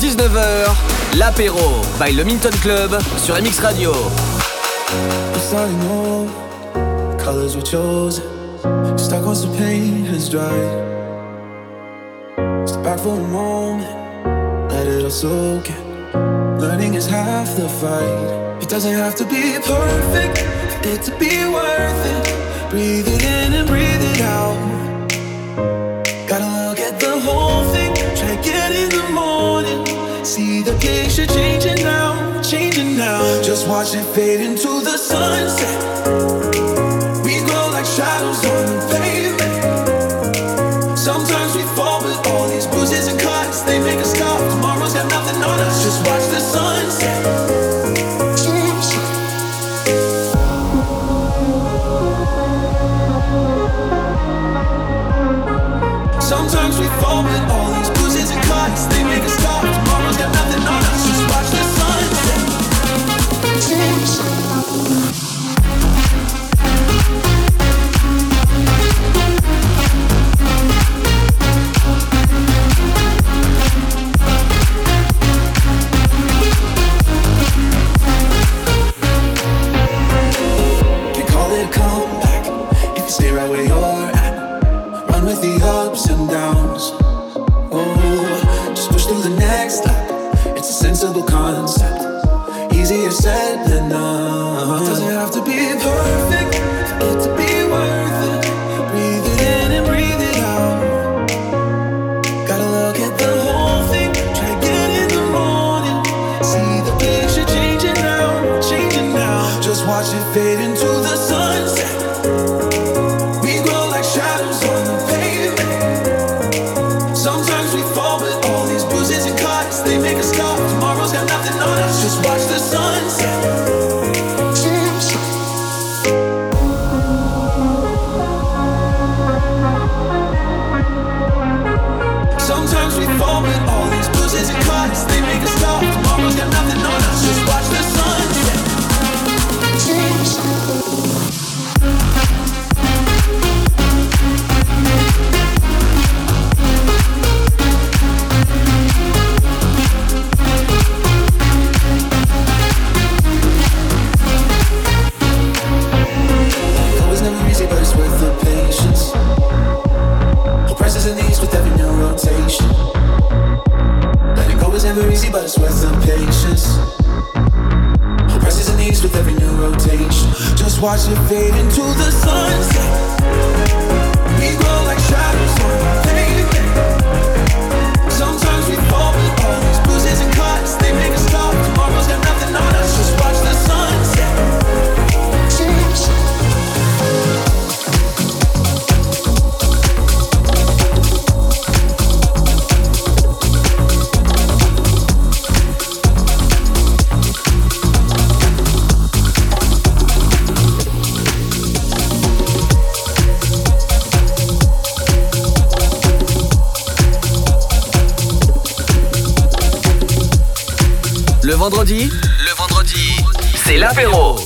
19h, l'apéro by le Minton Club sur MX Radio. colors we chose Stuck once the paint has dried. Step back for a moment, let it all soak in. Learning is half the fight. It doesn't have to be perfect for it to be worth it. Breathing in and breathing it out. Gotta look at the whole. see the picture changing now, changing now. Just watch it fade into the sunset.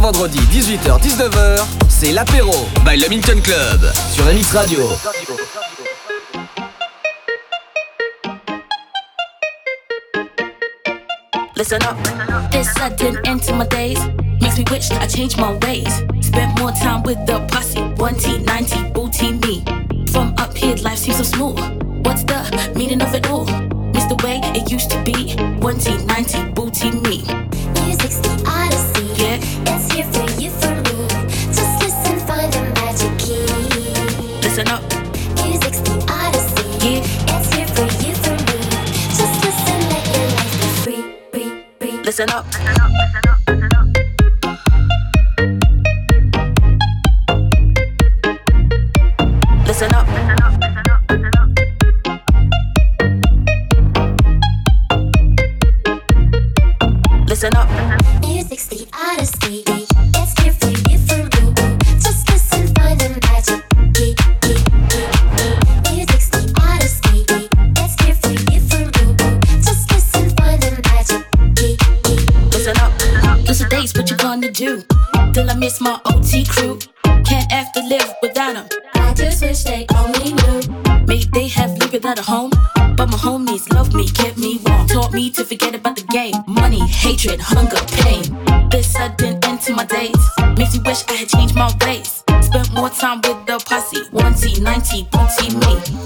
Vendredi 18h-19h, c'est l'apéro by le Club sur Amis Radio. Listen up. This sudden end to my days makes me wish I changed my ways. Spend more time with the posse, 1T, 90, booty me. From up here, life seems so small. What's the meaning of it all? Miss the way it used to be, 1T, booty me. listen up. hatred, hunger, pain. This sudden end to my days makes me wish I had changed my ways. Spent more time with the posse, 1T, 90, don't t me.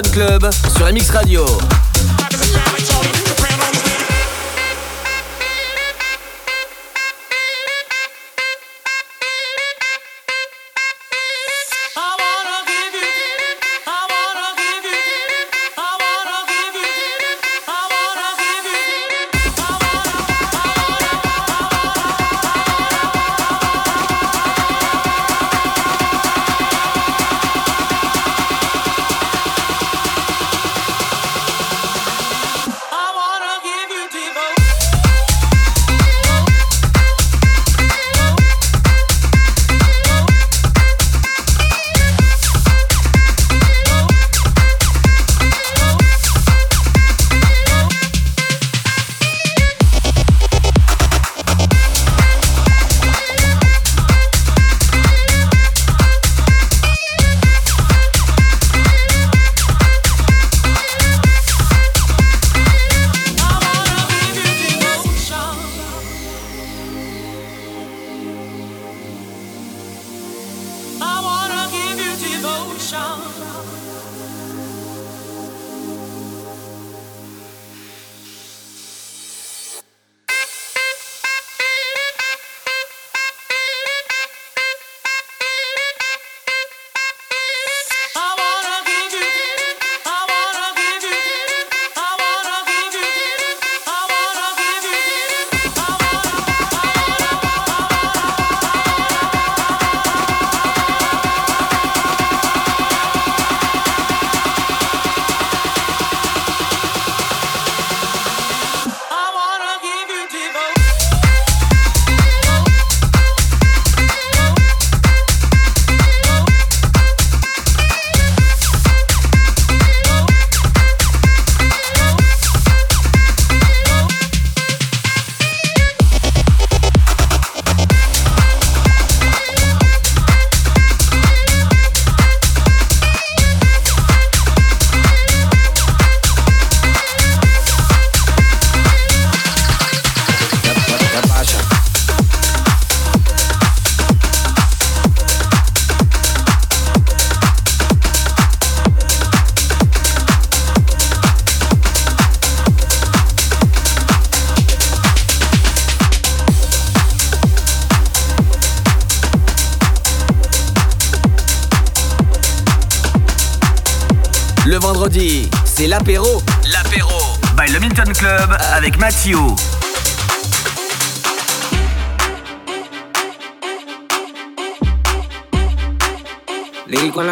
Club sur MX Radio.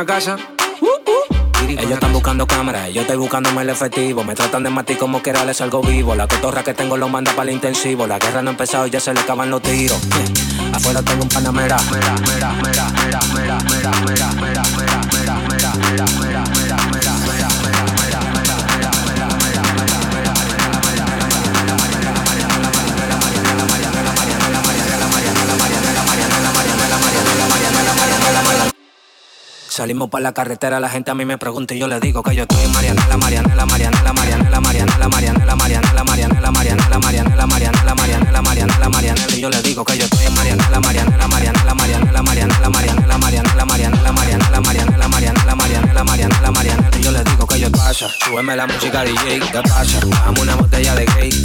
casa. Ellos están buscando cámaras, yo estoy buscando el efectivo. Me tratan de matar como que les algo vivo. La cotorra que tengo lo manda para el intensivo. La guerra no ha empezado y ya se le acaban los tiros. Eh, afuera tengo un panamera. Salimos para la carretera, la gente a mí me pregunta y yo le digo que yo estoy en Mariana, la Mariana, la Mariana, la Mariana, la Mariana, la Mariana, la Mariana, la Mariana, yo le digo que yo estoy en Mariana, la Mariana, la Mariana, Marian, Mariana, la Mariana, la Mariana, Marian, Mariana, la Marian, yo le digo que yo pasa, súbeme la música DJ, que pasa, Vamos una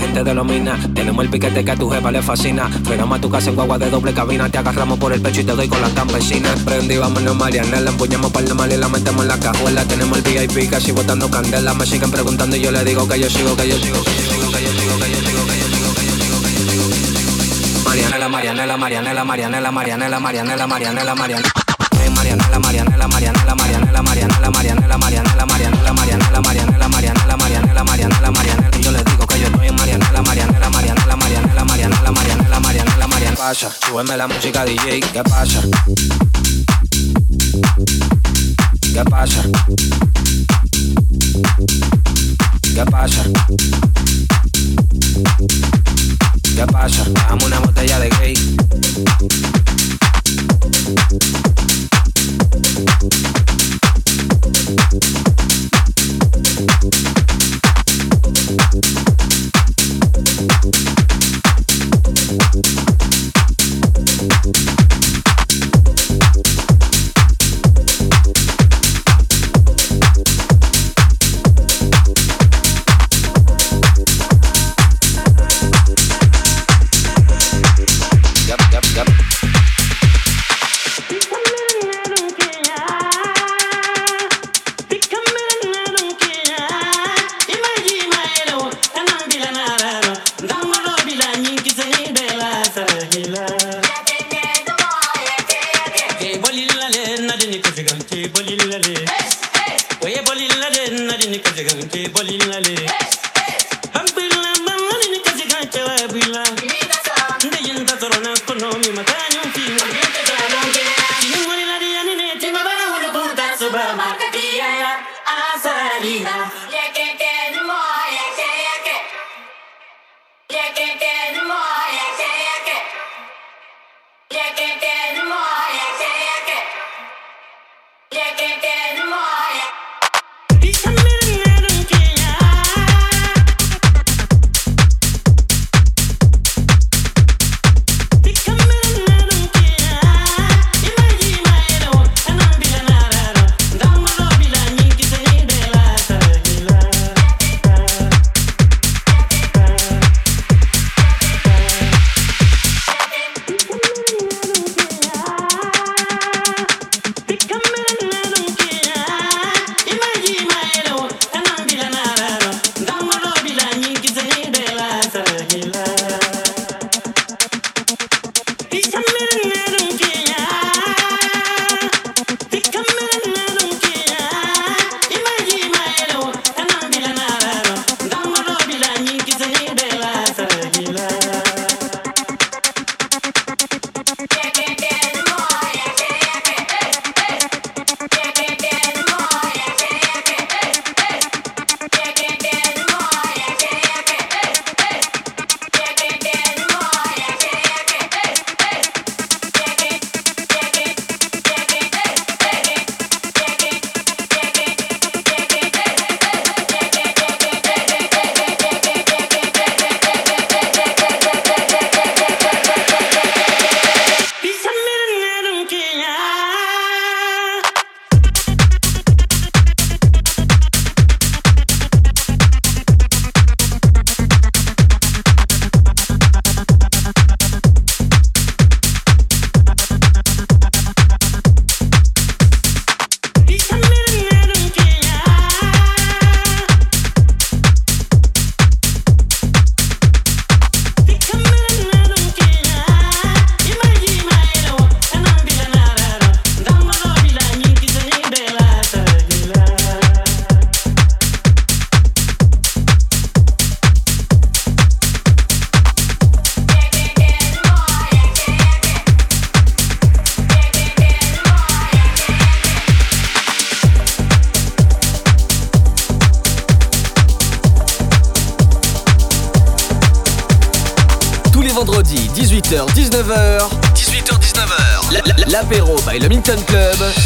gente de los mina. Tenemos el piquete que a tu jefa le fascina. pero a tu casa en guagua de doble cabina. Te agarramos por el pecho y te doy con la campesina. Prendí, vámonos, Mariana. La empuñamos para la mal y la metemos en la cajuela. Tenemos el VIP casi botando candela. Me siguen preguntando y yo le digo que yo sigo, que yo sigo, que yo sigo, que yo sigo, que yo sigo, que yo sigo, que yo sigo, que yo sigo. mariana la mariana la mariana la mariana, la mariana la mariana la mariana la mariana, la mariana, la mariana, la mariana, pasa? la música DJ, ¿qué pasa? ¿Qué pasa? ¿Qué pasa? ¿Qué pasa? Dame una botella de gay.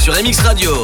sur MX Radio.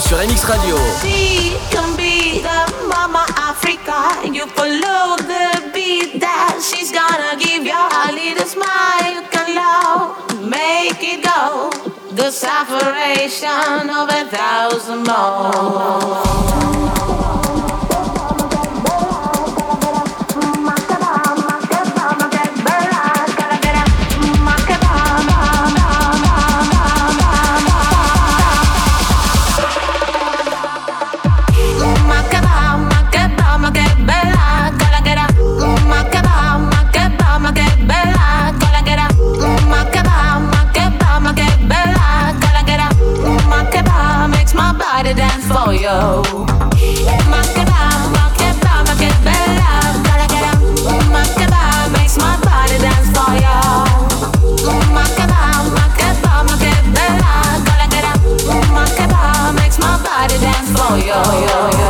sur MX Radio. for you.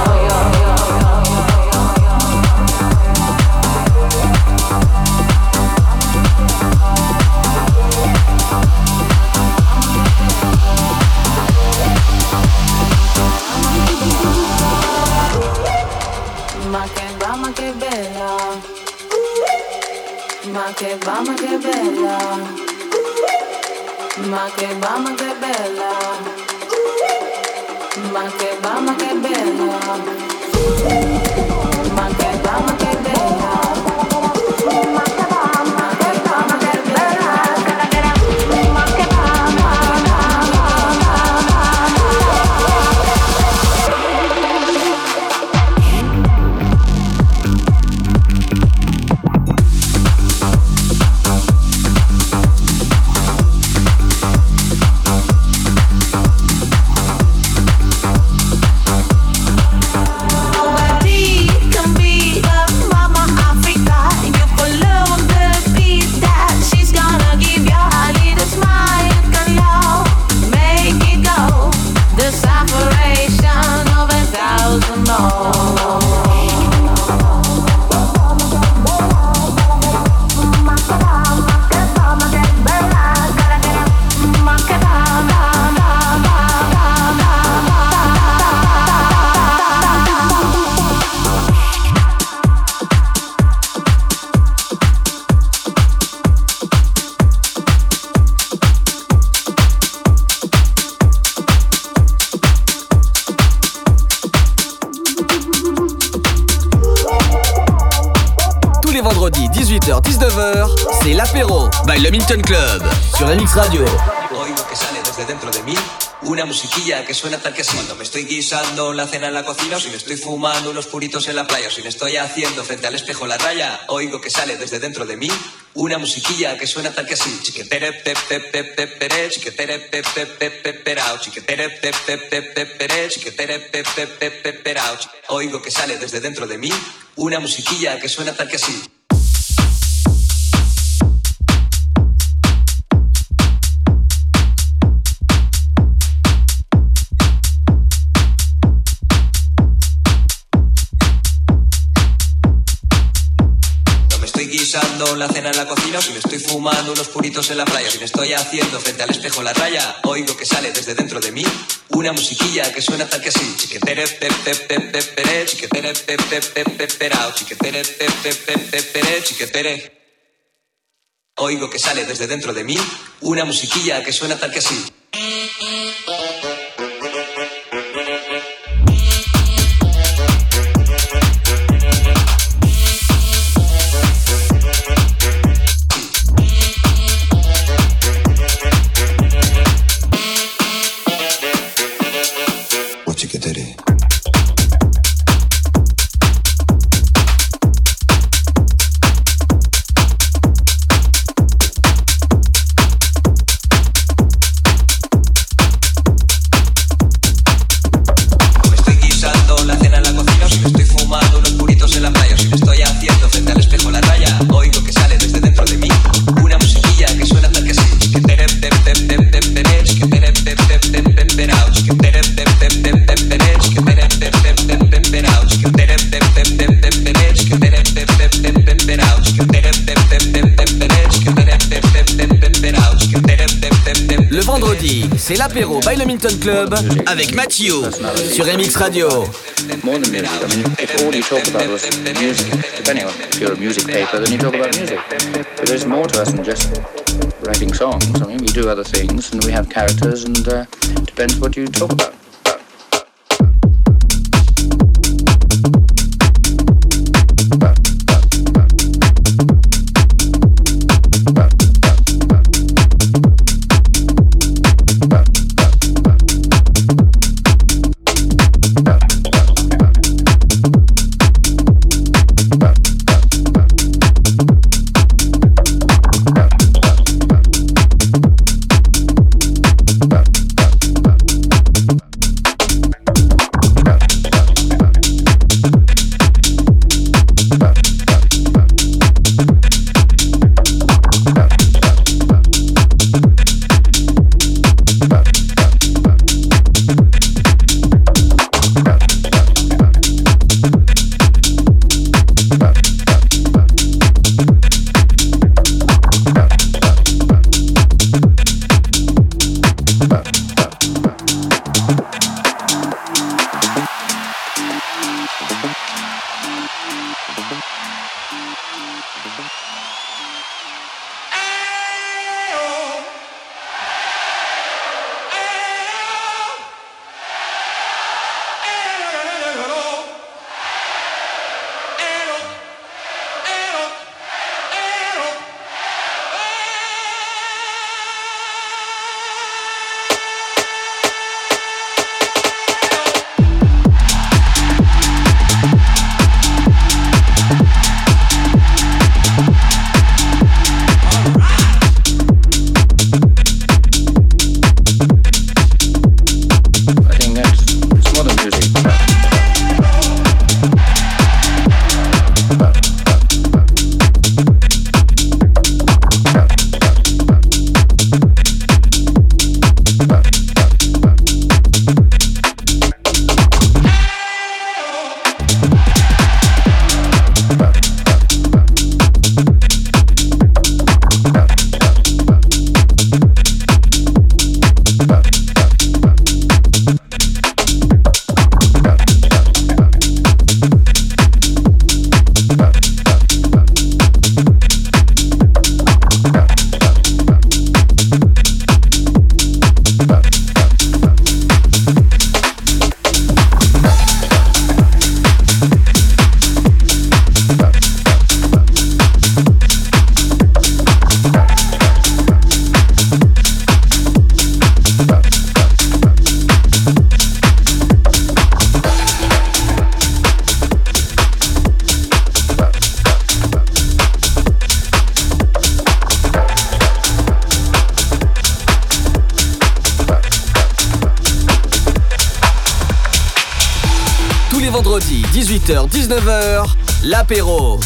Club. Sur MX Radio. Oigo que sale desde dentro de mí una musiquilla que suena tal que así. Cuando me estoy guisando la cena en la cocina, o si me estoy fumando unos puritos en la playa, o si me estoy haciendo frente al espejo la raya, oigo que sale desde dentro de mí una musiquilla que suena tal que así. Chiquetere, chiquetere, Oigo que sale desde dentro de mí una musiquilla que suena tal que así. preparando la cena en la cocina, o si me estoy fumando unos puritos en la playa, o si me estoy haciendo frente al espejo la raya, oigo que sale desde dentro de mí una musiquilla que suena tal que así. Chiquetere, pep, pep, pep, pep, pere, chiquetere, pep, perao, chiquetere, pep, pere, chiquetere. Oigo que sale desde dentro de mí una musiquilla que suena tal que así. c'est l'apéro by le Milton Club avec Mathieu sur MX Radio. More than music. I mean, if all you talk about was music, depending on if you're a music paper, then you talk about music. But there's more to us than just writing songs. I mean, we do other things, and we have characters, and uh, depends what you talk about.